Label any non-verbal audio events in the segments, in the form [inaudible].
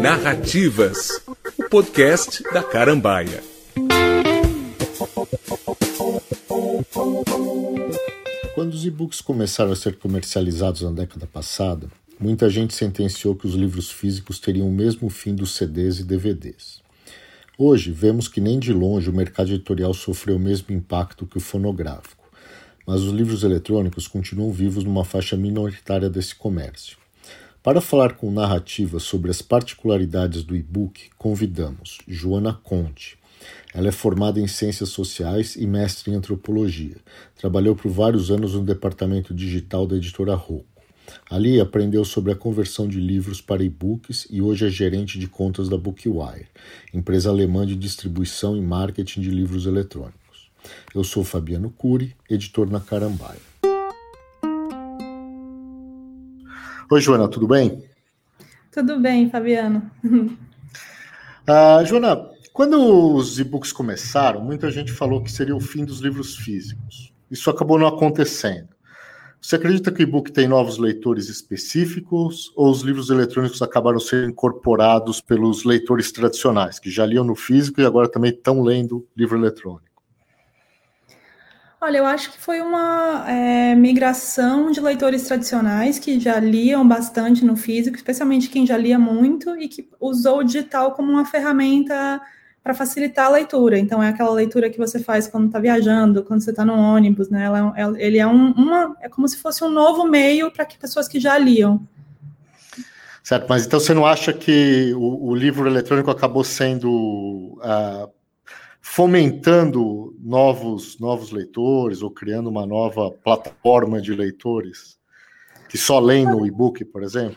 Narrativas, o podcast da Carambaia. Quando os e-books começaram a ser comercializados na década passada, muita gente sentenciou que os livros físicos teriam o mesmo fim dos CDs e DVDs. Hoje, vemos que nem de longe o mercado editorial sofreu o mesmo impacto que o fonográfico, mas os livros eletrônicos continuam vivos numa faixa minoritária desse comércio. Para falar com narrativa sobre as particularidades do e-book, convidamos Joana Conte. Ela é formada em Ciências Sociais e mestre em Antropologia. Trabalhou por vários anos no departamento digital da editora Rocco. Ali aprendeu sobre a conversão de livros para e-books e hoje é gerente de contas da Bookwire, empresa alemã de distribuição e marketing de livros eletrônicos. Eu sou Fabiano Cury, editor na Carambaia. Oi, Joana, tudo bem? Tudo bem, Fabiano. Uh, [laughs] Joana, quando os e-books começaram, muita gente falou que seria o fim dos livros físicos. Isso acabou não acontecendo. Você acredita que o e-book tem novos leitores específicos ou os livros eletrônicos acabaram sendo incorporados pelos leitores tradicionais, que já liam no físico e agora também estão lendo livro eletrônico? Olha, eu acho que foi uma é, migração de leitores tradicionais que já liam bastante no físico, especialmente quem já lia muito e que usou o digital como uma ferramenta para facilitar a leitura. Então, é aquela leitura que você faz quando está viajando, quando você está no ônibus, né? Ela, é ele é um, uma, é como se fosse um novo meio para que pessoas que já liam. Certo, mas então você não acha que o, o livro eletrônico acabou sendo uh, fomentando novos, novos leitores ou criando uma nova plataforma de leitores que só leem no e-book, por exemplo?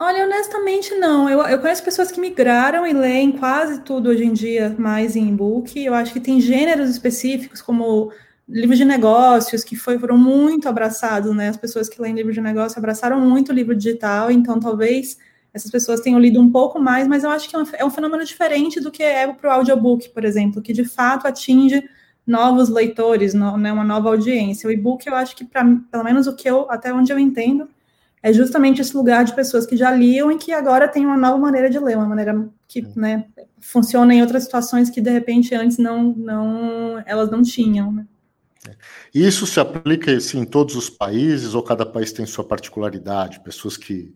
Olha, honestamente, não. Eu, eu conheço pessoas que migraram e leem quase tudo hoje em dia mais em e-book. Eu acho que tem gêneros específicos, como livros de negócios, que foi, foram muito abraçados, né? As pessoas que leem livros de negócio abraçaram muito o livro digital, então talvez essas pessoas tenham lido um pouco mais, mas eu acho que é um, é fenômeno diferente do que é para o audiobook, por exemplo, que de fato atinge novos leitores, no, né, uma nova audiência. O e-book, eu acho que, pra, pelo menos o que eu, até onde eu entendo, é justamente esse lugar de pessoas que já liam e que agora tem uma nova maneira de ler, uma maneira que né, funciona em outras situações que de repente antes não, não elas não tinham. Né? Isso se aplica assim, em todos os países ou cada país tem sua particularidade? Pessoas que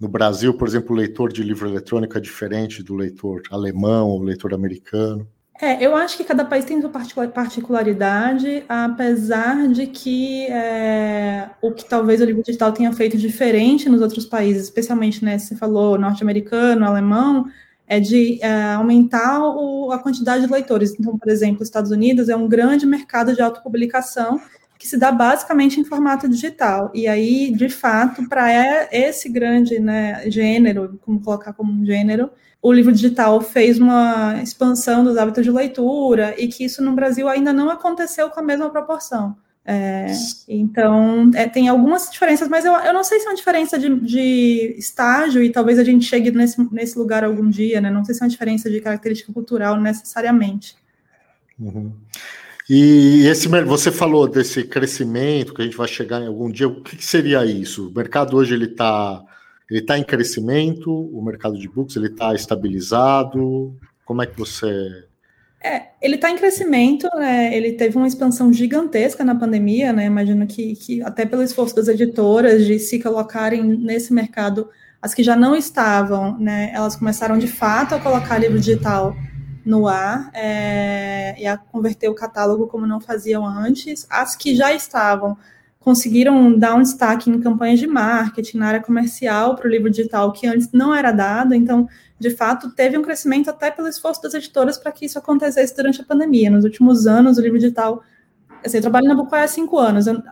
no Brasil, por exemplo, o leitor de livro eletrônico é diferente do leitor alemão ou leitor americano. É, eu acho que cada país tem sua particularidade, apesar de que é, o que talvez o livro digital tenha feito diferente nos outros países, especialmente, né, você falou norte-americano, alemão, é de é, aumentar o, a quantidade de leitores. Então, por exemplo, os Estados Unidos é um grande mercado de autopublicação, que se dá basicamente em formato digital. E aí, de fato, para esse grande né, gênero, como colocar como um gênero, o livro digital fez uma expansão dos hábitos de leitura e que isso no Brasil ainda não aconteceu com a mesma proporção. É, então, é, tem algumas diferenças, mas eu, eu não sei se é uma diferença de, de, estágio e talvez a gente chegue nesse, nesse lugar algum dia, né? Não sei se é uma diferença de característica cultural necessariamente. Uhum. E esse você falou desse crescimento que a gente vai chegar em algum dia. O que, que seria isso? O mercado hoje ele está ele tá em crescimento. O mercado de books ele está estabilizado. Como é que você é, ele está em crescimento, né? ele teve uma expansão gigantesca na pandemia, né? Imagino que, que até pelo esforço das editoras de se colocarem nesse mercado, as que já não estavam, né? Elas começaram de fato a colocar livro digital no ar é, e a converter o catálogo como não faziam antes. As que já estavam conseguiram dar um destaque em campanhas de marketing, na área comercial para o livro digital, que antes não era dado. Então, de fato, teve um crescimento até pelo esforço das editoras para que isso acontecesse durante a pandemia. Nos últimos anos, o livro digital. Assim, eu trabalho na Bucoia há cinco anos. Eu,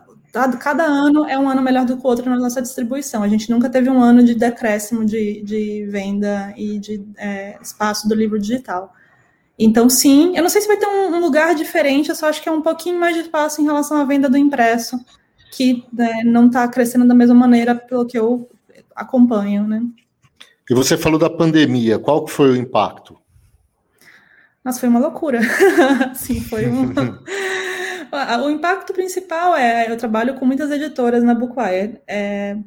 cada ano é um ano melhor do que o outro na nossa distribuição. A gente nunca teve um ano de decréscimo de, de venda e de é, espaço do livro digital. Então, sim, eu não sei se vai ter um, um, lugar diferente, eu só acho que é um pouquinho mais de espaço em relação à venda do impresso, que né, não está crescendo da mesma maneira pelo que eu acompanho, né? E você falou da pandemia, qual que foi o impacto? Nossa, foi uma loucura. [laughs] Sim, foi um... [laughs] o impacto principal é, eu trabalho com muitas editoras na Bookwire, é,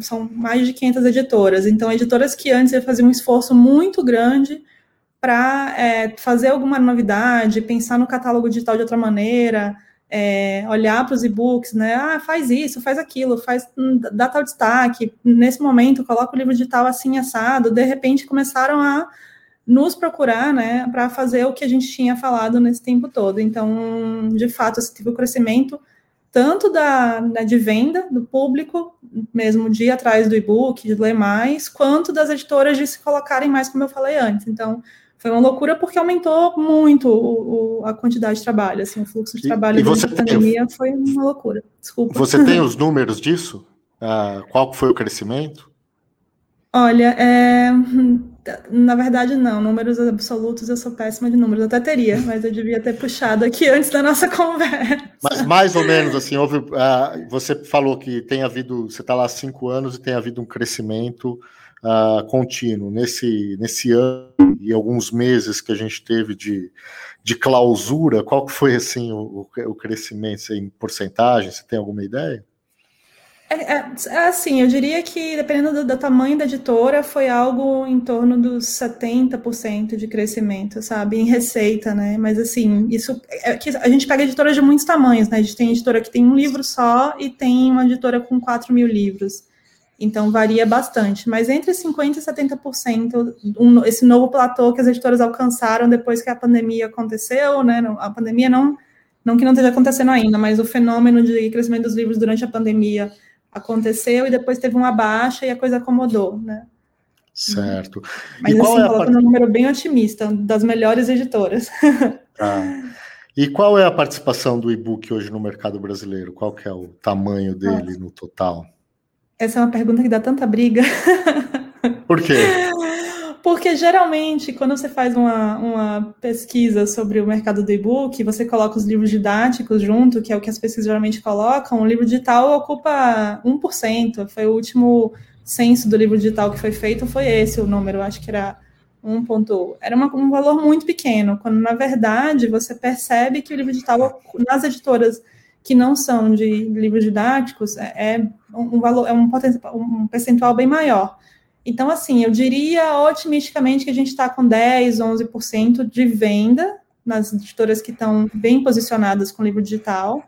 são mais de 500 editoras, então editoras que antes faziam um esforço muito grande para é, fazer alguma novidade, pensar no catálogo digital de outra maneira, é, olhar para os e-books, né? Ah, faz isso, faz aquilo, faz hum, dá tal destaque. Nesse momento, coloca o livro digital assim assado. De repente, começaram a nos procurar, né, para fazer o que a gente tinha falado nesse tempo todo. Então, de fato, esse teve o crescimento tanto da, da, de venda do público, mesmo dia atrás do e-book, de ler mais, quanto das editoras de se colocarem mais, como eu falei antes. Então, foi uma loucura porque aumentou muito o, o, a quantidade de trabalho, assim, o fluxo de trabalho e, durante a pandemia foi uma loucura. Desculpa. Você tem [laughs] os números disso? Ah, qual foi o crescimento? Olha, é, [laughs] na verdade não, números absolutos eu sou péssima de números, eu até teria, [laughs] mas eu devia ter puxado aqui antes da nossa conversa. Mas mais ou menos assim, houve, uh, você falou que tem havido, você está lá há cinco anos e tem havido um crescimento uh, contínuo. Nesse, nesse ano e alguns meses que a gente teve de, de clausura, qual que foi assim o, o crescimento em porcentagem? Você tem alguma ideia? É, é, é, assim, eu diria que, dependendo do, do, tamanho da editora, foi algo em torno dos 70% de crescimento, sabe? Em receita, né? Mas, assim, isso. É que a gente pega editoras de muitos tamanhos, né? A gente tem editora que tem um livro só e tem uma editora com 4 mil livros. Então varia bastante, mas entre 50% e 70%, um, esse novo platô que as editoras alcançaram depois que a pandemia aconteceu, né? A pandemia não, não que não esteja acontecendo ainda, mas o fenômeno de crescimento dos livros durante a pandemia aconteceu e depois teve uma baixa e a coisa acomodou, né? Certo. Mas e assim, é part... um número bem otimista, das melhores editoras. Ah. [laughs] E qual é a participação do e-book hoje no mercado brasileiro? Qual que é o tamanho dele no total? Essa é uma pergunta que dá tanta briga. [laughs] Por quê? Porque geralmente, quando você faz uma, uma pesquisa sobre o mercado do e-book, você coloca os livros didáticos junto, que é o que as pesquisas geralmente colocam. O livro digital ocupa 1%. Foi o último censo do livro digital que foi feito, foi esse o número, acho que era 1. Era uma, um valor muito pequeno, quando na verdade você percebe que o livro digital, nas editoras que não são de livros didáticos, é, é um valor, é um, um percentual bem maior. Então, assim, eu diria otimisticamente que a gente está com 10, 11% de venda nas editoras que estão bem posicionadas com livro digital,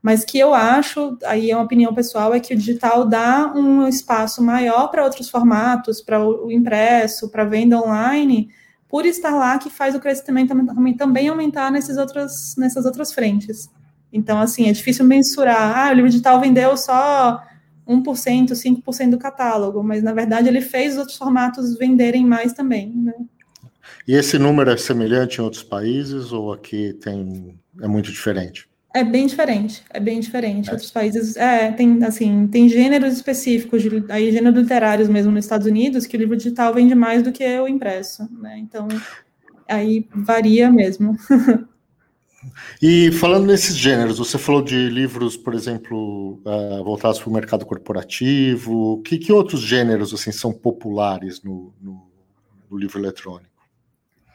mas que eu acho, aí é uma opinião pessoal, é que o digital dá um espaço maior para outros formatos, para o impresso, para venda online, por estar lá que faz o crescimento também, também aumentar nesses outros, nessas outras frentes. Então, assim, é difícil mensurar. Ah, o livro digital vendeu só 1%, 5% do catálogo, mas na verdade ele fez os outros formatos venderem mais também. Né? E esse número é semelhante em outros países ou aqui tem é muito diferente? É bem diferente, é bem diferente. É. Outros países, é, tem assim, tem gêneros específicos, de, aí gêneros literários mesmo nos Estados Unidos, que o livro digital vende mais do que o impresso, né? Então, aí varia mesmo. [laughs] E falando nesses gêneros, você falou de livros, por exemplo, uh, voltados para o mercado corporativo. Que, que outros gêneros assim são populares no, no, no livro eletrônico?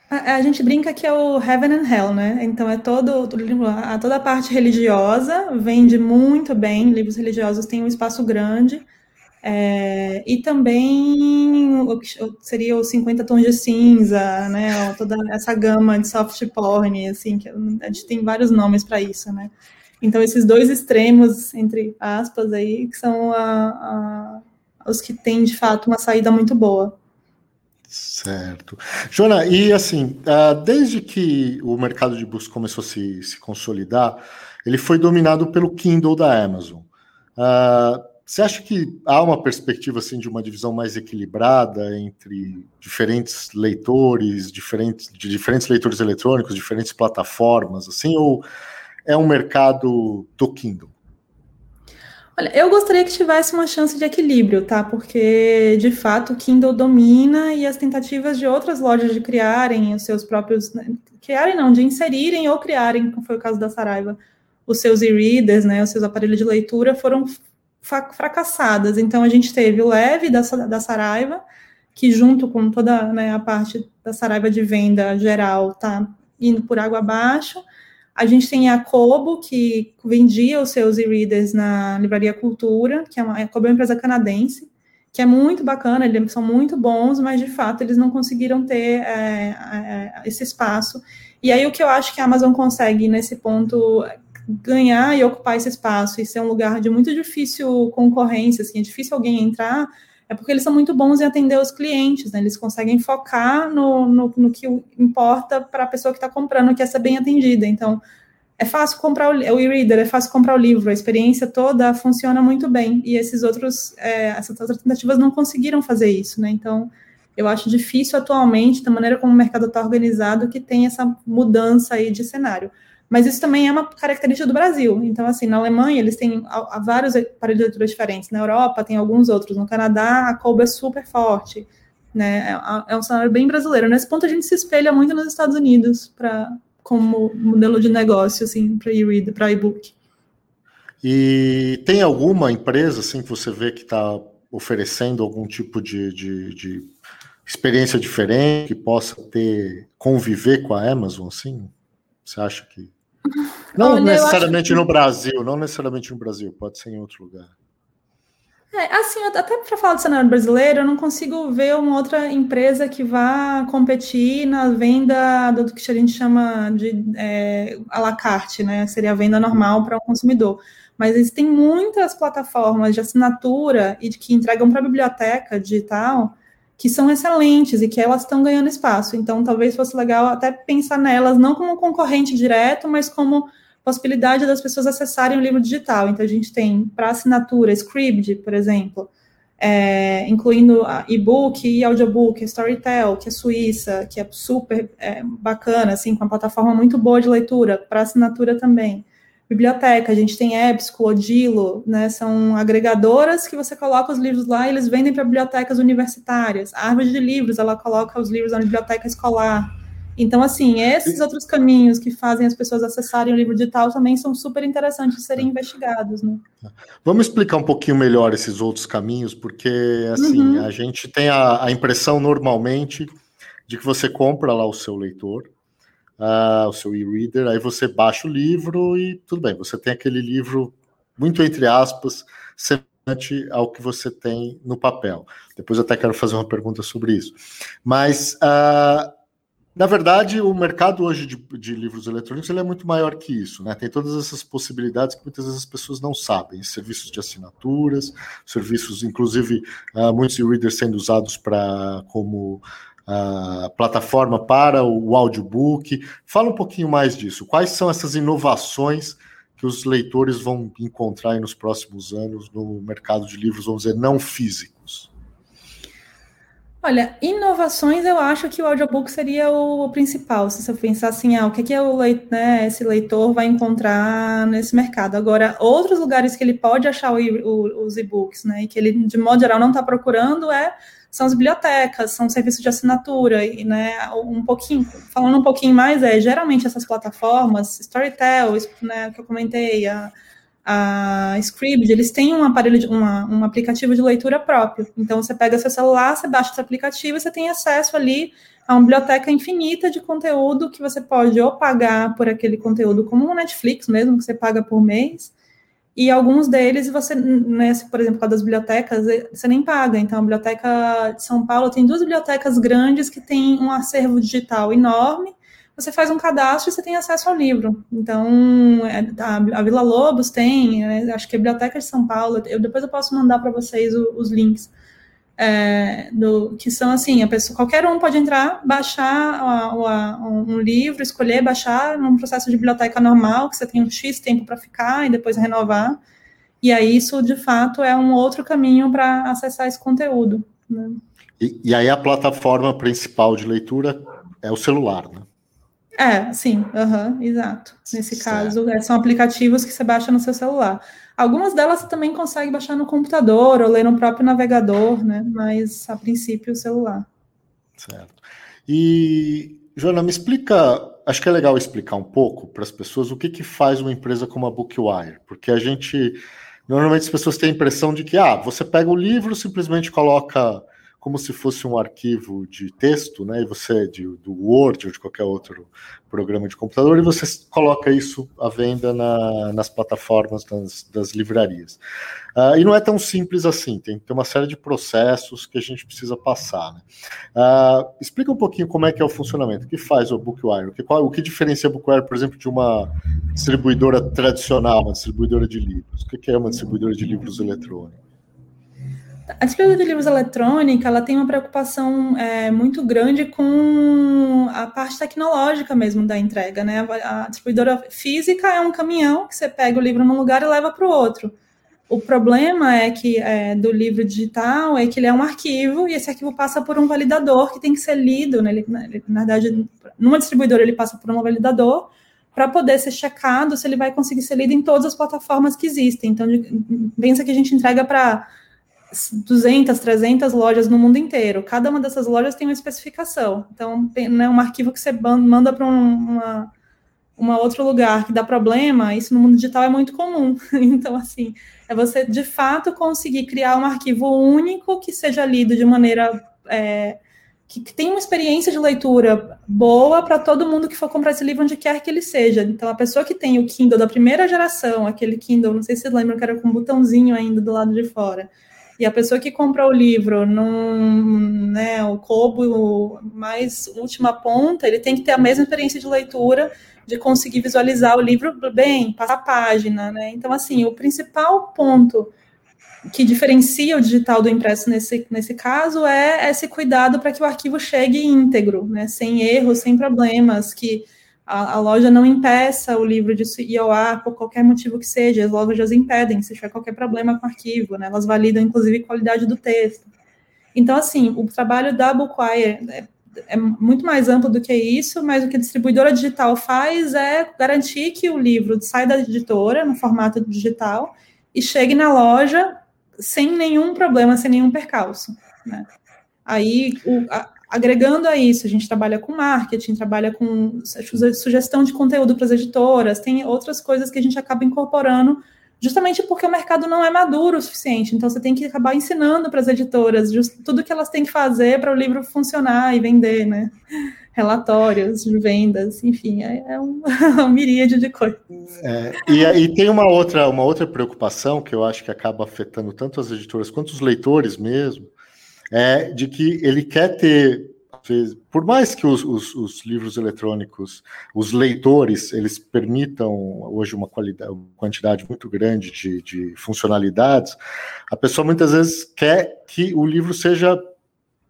A, a, gente brinca que é o Heaven and Hell, né? Então é todo, toda a parte religiosa vende muito bem. Livros religiosos têm um espaço grande. É, e também o que seria os 50 tons de cinza, né? Toda essa gama de soft porn, assim, que a gente tem vários nomes para isso, né? Então, esses dois extremos, entre aspas, aí, que são a, a, os que têm, de fato, uma saída muito boa. Certo. Jona, e assim, ah, desde que o mercado de books começou a se, se consolidar, ele foi dominado pelo Kindle da Amazon. Uh, você acha que há uma perspectiva assim de uma divisão mais equilibrada entre diferentes leitores, diferentes, de diferentes leitores eletrônicos, diferentes plataformas, assim, ou é um mercado do Kindle? Olha, eu gostaria que tivesse uma chance de equilíbrio, tá? Porque, de fato, o Kindle domina e as tentativas de outras lojas de criarem os seus próprios. Né, criarem não, de inserirem ou criarem, como foi o caso da Saraiva, os seus e-readers, né? Os seus aparelhos de leitura foram fracassadas. Então, a gente teve o leve da, da Saraiva, que junto com toda né, a parte da Saraiva de venda geral está indo por água abaixo. A gente tem a Kobo, que vendia os seus e-readers na Livraria Cultura, que é uma, a Kobo é uma empresa canadense, que é muito bacana, eles são muito bons, mas de fato eles não conseguiram ter é, é, esse espaço. E aí o que eu acho que a Amazon consegue nesse ponto ganhar e ocupar esse espaço e ser um lugar de muito difícil concorrência, assim, é difícil alguém entrar, é porque eles são muito bons em atender os clientes, né? Eles conseguem focar no, no, no que importa para a pessoa que está comprando, que é ser bem atendida. Então, é fácil comprar o, o e-reader, é fácil comprar o livro, a experiência toda funciona muito bem. E esses outros, é, essas outras tentativas não conseguiram fazer isso, né? Então, eu acho difícil atualmente, da maneira como o mercado está organizado, que tem essa mudança aí de cenário. Mas isso também é uma característica do Brasil. Então, assim, na Alemanha, eles têm vários aparelhos de leitura diferentes. Na Europa, tem alguns outros. No Canadá, a Kobo é super forte. Né? É, é um cenário bem brasileiro. Nesse ponto, a gente se espelha muito nos Estados Unidos para como modelo de negócio, assim, para e-read, para e-book. E tem alguma empresa, assim, que você vê que está oferecendo algum tipo de, de, de experiência diferente, que possa ter, conviver com a Amazon, assim? Você acha que [laughs] não Olha, necessariamente que... no Brasil, não necessariamente no Brasil, pode ser em outro lugar. É, assim, até para falar do cenário brasileiro, eu não consigo ver uma outra empresa que vá competir na venda do que a gente chama de é, à la carte, né? Seria a venda normal para o um consumidor. Mas existem muitas plataformas de assinatura e de, que entregam para a biblioteca digital que são excelentes e que elas estão ganhando espaço. Então, talvez fosse legal até pensar nelas não como concorrente direto, mas como possibilidade das pessoas acessarem o livro digital. Então, a gente tem para assinatura, Scribd, por exemplo, é, incluindo e-book e audiobook, Storytel, que é suíça, que é super é, bacana, assim, com uma plataforma muito boa de leitura, para assinatura também biblioteca, a gente tem EBSCO, Odilo, né, são agregadoras que você coloca os livros lá e eles vendem para bibliotecas universitárias. A árvore de livros, ela coloca os livros na biblioteca escolar. Então, assim, esses outros caminhos que fazem as pessoas acessarem o livro digital também são super interessantes de serem investigados, né? Vamos explicar um pouquinho melhor esses outros caminhos, porque, assim, uhum. a gente tem a, a impressão normalmente de que você compra lá o seu leitor, uh, o seu e-reader, aí você baixa o livro e tudo bem, você tem aquele livro, muito entre aspas, semelhante ao que você tem no papel. Depois até quero fazer uma pergunta sobre isso. Mas, uh, na verdade, o mercado hoje de, de livros eletrônicos ele é muito maior que isso, né? Tem todas essas possibilidades que muitas vezes as pessoas não sabem. Serviços de assinaturas, serviços, inclusive, uh, muitos e-readers sendo usados para como a plataforma para o audiobook. Fala um pouquinho mais disso. Quais são essas inovações que os leitores vão encontrar nos próximos anos no mercado de livros, vamos dizer, não físicos? Olha, inovações eu acho que o audiobook seria o, principal, se você pensar assim, ah, o que, que o leit né, esse leitor vai encontrar nesse mercado. Agora, outros lugares que ele pode achar o, o, os e-books, né, e que ele, de modo geral, não está procurando é são as bibliotecas, são serviços de assinatura, e, né, um pouquinho, falando um pouquinho mais, é, geralmente essas plataformas, Storytel, né, que eu comentei, a, a Scribd, eles têm um aparelho, de, uma, um aplicativo de leitura próprio, então você pega seu celular, você baixa esse aplicativo e você tem acesso ali a uma biblioteca infinita de conteúdo que você pode ou pagar por aquele conteúdo, como o Netflix mesmo, que você paga por mês, e alguns deles você, nesse, por exemplo, das bibliotecas, você nem paga. Então, a Biblioteca de São Paulo tem duas bibliotecas grandes que têm um acervo digital enorme. Você faz um cadastro e você tem acesso ao livro. Então, é, a, Vila Lobos tem, é, acho que a Biblioteca de São Paulo, eu, depois eu posso mandar para vocês os links é, do, que são assim, a pessoa, qualquer um pode entrar, baixar um livro, escolher, baixar num processo de biblioteca normal, que você tem um X tempo para ficar e depois renovar. E aí isso, de fato, é um outro caminho para acessar esse conteúdo. Né? E, e, aí a plataforma principal de leitura é o celular, né? É, sim, uhum, exato. Nesse certo. caso, é, são aplicativos que você baixa no seu celular. Algumas delas também consegue baixar no computador ou ler no próprio navegador, né? Mas a princípio o celular. Certo. E, Joana, me explica, acho que é legal explicar um pouco para as pessoas o que, que faz uma empresa como a Bookwire, porque a gente, normalmente as pessoas têm a impressão de que, ah, você pega o livro, simplesmente coloca como se fosse um arquivo de texto, né? E você de, do Word ou de qualquer outro programa de computador e você coloca isso à venda na, nas plataformas das, livrarias. Uh, e não é tão simples assim, tem uma série de processos que a gente precisa passar. Né? Uh, explica um pouquinho como é que é o funcionamento, o que faz o Bookwire, o que, qual, o que diferencia o Bookwire, por exemplo, de uma distribuidora tradicional, uma distribuidora de livros. O que é uma distribuidora de livros eletrônicos? A distribuidora de livros eletrônica ela tem uma preocupação é, muito grande com a parte tecnológica mesmo da entrega, né? A, distribuidora física é um caminhão que você pega o livro num lugar e leva para o outro. O problema é que é, do livro digital é que ele é um arquivo e esse arquivo passa por um validador que tem que ser lido. Né? Ele, na verdade, numa distribuidora ele passa por um validador para poder ser checado se ele vai conseguir ser lido em todas as plataformas que existem. Então, pensa que a gente entrega para 200, 300 lojas no mundo inteiro. Cada uma dessas lojas tem uma especificação. Então, né, um arquivo que você manda para um, uma, uma outro lugar que dá problema, isso no mundo digital é muito comum. [laughs] Então, assim, é você de fato conseguir criar um arquivo único que seja lido de maneira é, que, que tenha uma experiência de leitura boa para todo mundo que for comprar esse livro onde quer que ele seja. Então, a pessoa que tem o Kindle da primeira geração, aquele Kindle, não sei se vocês lembram que era com um botãozinho ainda do lado de fora e a pessoa que compra o livro num, né, o Kobo mais última ponta, ele tem que ter a mesma experiência de leitura, de conseguir visualizar o livro bem, passar a página, né? Então, assim, o principal ponto que diferencia o digital do impresso nesse, nesse caso é esse cuidado para que o arquivo chegue íntegro, né? Sem erros, sem problemas, que a, a, loja não impeça o livro de ar por qualquer motivo que seja, as lojas impedem se tiver qualquer problema com o arquivo, né? Elas validam, inclusive, a qualidade do texto. Então, assim, o trabalho da Bookwire é, é muito mais amplo do que isso, mas o que a distribuidora digital faz é garantir que o livro sai da editora no formato digital e chegue na loja sem nenhum problema, sem nenhum percalço. Né? Aí o, a, Agregando a isso, a gente trabalha com marketing, trabalha com sugestão de conteúdo para as editoras, tem outras coisas que a gente acaba incorporando, justamente porque o mercado não é maduro o suficiente. Então, você tem que acabar ensinando para as editoras tudo que elas têm que fazer para o livro funcionar e vender, né? Relatórios de vendas, enfim, é, é um, [laughs] uma miríade de coisas. É, e aí tem uma outra, uma outra preocupação que eu acho que acaba afetando tanto as editoras quanto os leitores mesmo, é de que ele quer ter, por mais que os, os, os, livros eletrônicos, os leitores, eles permitam hoje uma quantidade muito grande de, de funcionalidades, a pessoa muitas vezes quer que o livro seja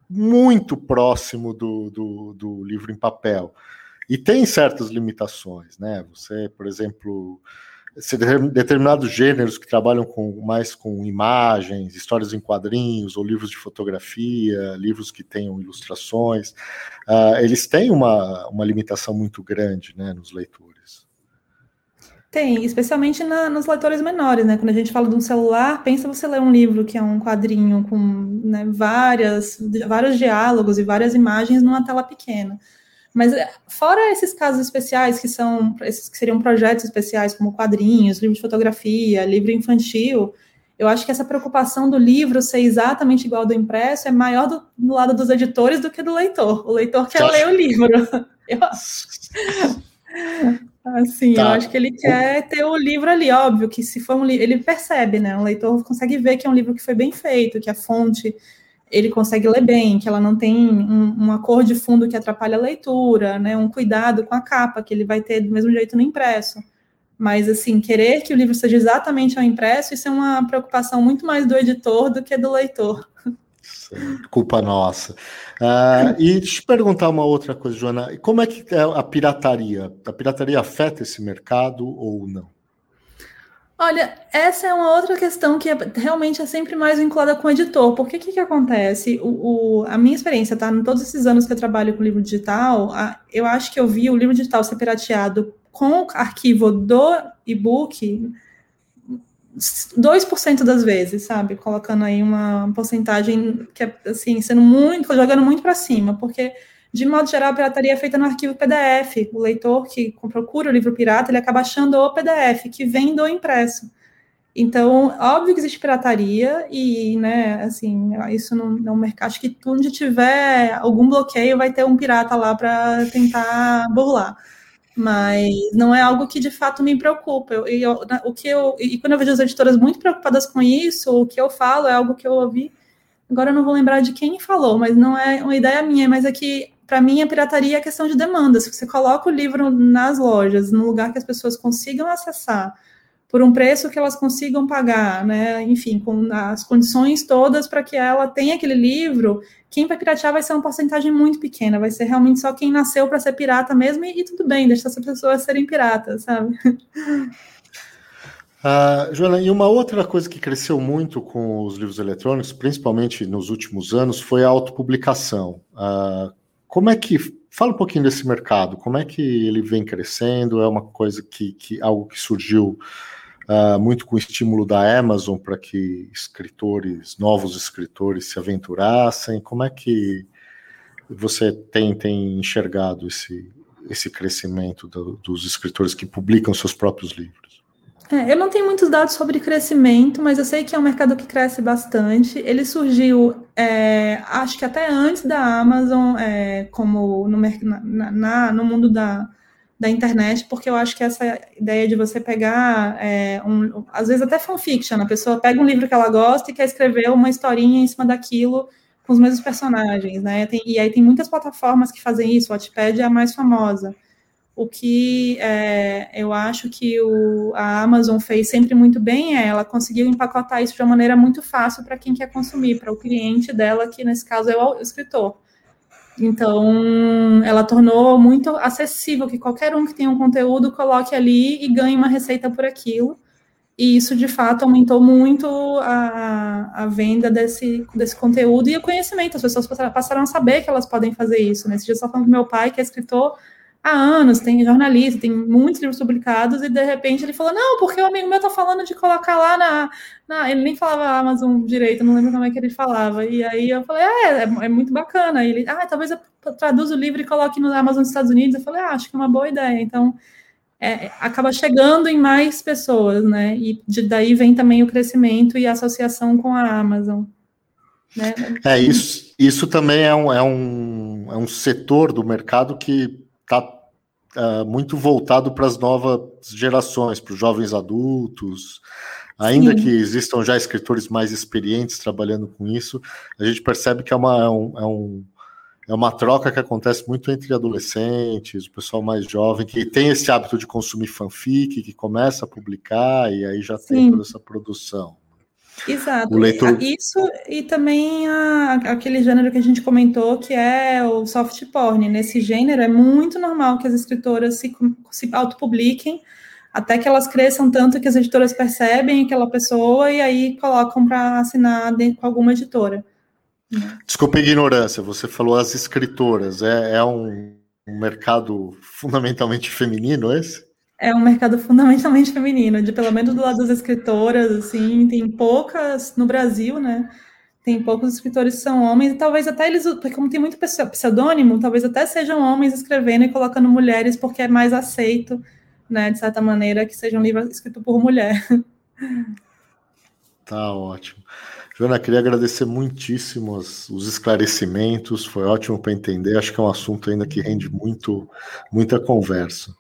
muito próximo do, do, do livro em papel. E tem certas limitações, né? Você, por exemplo, determinados gêneros que trabalham com mais com imagens, histórias em quadrinhos ou livros de fotografia, livros que tenham ilustrações, uh, eles têm uma, uma limitação muito grande né, nos leitores. Tem, especialmente na, nos leitores menores, né? Quando a gente fala de um celular, pensa você ler um livro que é um quadrinho com né, várias, vários diálogos e várias imagens numa tela pequena. Mas eh, fora esses casos especiais, que são esses que seriam projetos especiais, como quadrinhos, livro de fotografia, livro infantil, eu acho que essa preocupação do livro ser exatamente igual ao do impresso é maior do, do lado dos editores do que do leitor. O leitor quer ler o livro. [laughs] Eu, assim, tá. eu acho que ele quer ter o livro ali, óbvio que se for um livro, ele percebe, né? O leitor consegue ver que é um livro que foi bem feito, que a fonte ele consegue ler bem, que ela não tem um, uma cor de fundo que atrapalha a leitura, né, um cuidado com a capa, que ele vai ter do mesmo jeito no impresso. Mas, assim, querer que o livro seja exatamente ao impresso, isso é uma preocupação muito mais do editor do que do leitor. Culpa nossa. Uh, e deixa eu perguntar uma outra coisa, Joana. Como é que é a pirataria? A pirataria afeta esse mercado ou não? Olha, essa é uma outra questão que é, realmente é sempre mais vinculada com o editor. Porque o que, que acontece? O, o, a minha experiência, tá? Em todos esses anos que eu trabalho com livro digital, a, eu acho que eu vi o livro digital ser pirateado com arquivo do e-book 2% das vezes, sabe? Colocando aí uma porcentagem que é, assim, sendo muito, jogando muito para cima, porque de modo geral, a pirataria é feita no arquivo PDF. O leitor que procura o livro pirata, ele acaba achando o PDF, que vem do impresso. Então, óbvio que existe pirataria e, né, assim, isso não um mercado. Acho que onde tiver algum bloqueio vai ter um pirata lá para tentar burlar. Mas não é algo que de fato me preocupa. Eu, eu, o que eu, e quando eu vejo as editoras muito preocupadas com isso, o que eu falo é algo que eu ouvi. Agora eu não vou lembrar de quem falou, mas não é uma ideia minha, mas é que para mim a pirataria é questão de demanda. Se você coloca o livro nas lojas, num lugar que as pessoas consigam acessar, por um preço que elas consigam pagar, né? Enfim, com as condições todas para que ela tenha aquele livro. Quem vai piratear vai ser uma porcentagem muito pequena, vai ser realmente só quem nasceu para ser pirata mesmo, e, e, tudo bem, deixa essas pessoas serem piratas, sabe? Uh, [laughs] Joana, e uma outra coisa que cresceu muito com os livros eletrônicos, principalmente nos últimos anos, foi a autopublicação. Uh, como é que fala um pouquinho desse mercado? Como é que ele vem crescendo? É uma coisa que, que algo que surgiu uh, muito com o estímulo da Amazon para que escritores, novos escritores se aventurassem. Como é que você tem, tem enxergado esse, esse crescimento do, dos escritores que publicam seus próprios livros? É, eu não tenho muitos dados sobre crescimento, mas eu sei que é um mercado que cresce bastante. Ele surgiu, é, acho que até antes da Amazon, é, como no, na, na, no mundo da, da internet, porque eu acho que essa ideia de você pegar, é, um, às vezes até fanfiction, a pessoa pega um livro que ela gosta e quer escrever uma historinha em cima daquilo com os mesmos personagens, né? Tem, e aí tem muitas plataformas que fazem isso, o Wattpad é a mais famosa. O que é, eu acho que o, a Amazon fez sempre muito bem é ela conseguiu empacotar isso de uma maneira muito fácil para quem quer consumir, para o cliente dela, que nesse caso é o escritor. Então, ela tornou muito acessível que qualquer um que tenha um conteúdo coloque ali e ganhe uma receita por aquilo. E isso, de fato, aumentou muito a, a venda desse, desse conteúdo e o conhecimento. As pessoas passaram a saber que elas podem fazer isso. Nesse dia, eu só falando com meu pai, que é escritor há anos, tem jornalista, tem muitos livros publicados, e de repente ele falou: Não, porque o amigo meu tá falando de colocar lá na. na... Ele nem falava Amazon direito, não lembro como é que ele falava. E aí eu falei: É, é, é muito bacana. E ele, ah, talvez eu traduza o livro e coloque no Amazon dos Estados Unidos. Eu falei: ah, Acho que é uma boa ideia. Então. É, acaba chegando em mais pessoas, né? E de, daí vem também o crescimento e a associação com a Amazon. Né? É, isso, isso também é um, é, um, é um setor do mercado que está uh, muito voltado para as novas gerações, para os jovens adultos. Ainda Sim. que existam já escritores mais experientes trabalhando com isso, a gente percebe que é uma, é um, é, um, é uma troca que acontece muito entre adolescentes, o pessoal mais jovem, que tem esse hábito de consumir fanfic, que começa a publicar e aí já Sim. tem toda essa produção. Exato. Leitor... Isso e também a, aquele gênero que a gente comentou, que é o soft porn. Nesse gênero é muito normal que as escritoras se, se autopubliquem até que elas cresçam tanto que as editoras percebem aquela pessoa e aí colocam para assinar com alguma editora. Desculpa a ignorância, você falou as escritoras, é, é um, um mercado fundamentalmente feminino esse? É um mercado fundamentalmente [laughs] feminino, de pelo menos do lado das escritoras, assim, tem poucas no Brasil, né? Tem poucos escritores que são homens, e talvez até eles, porque como tem muito pseudônimo, talvez até sejam homens escrevendo e colocando mulheres, porque é mais aceito, né, de certa maneira, que seja um livro escrito por mulher. Tá ótimo. Joana, queria agradecer muitíssimo os, os esclarecimentos, foi ótimo para entender. Acho que é um assunto ainda que rende muito, muita conversa.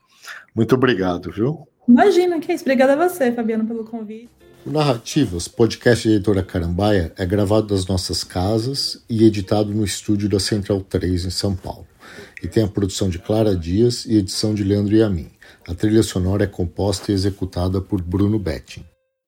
Muito obrigado, viu? Imagina, que é isso. Obrigada a você, Fabiano, pelo convite. O Narrativas, podcast de editora Carambaia, é gravado das nossas casas e editado no estúdio da Central 3 em São Paulo. E tem a produção de Clara Dias e edição de Leandro Yamin. A trilha sonora é composta e executada por Bruno Betting.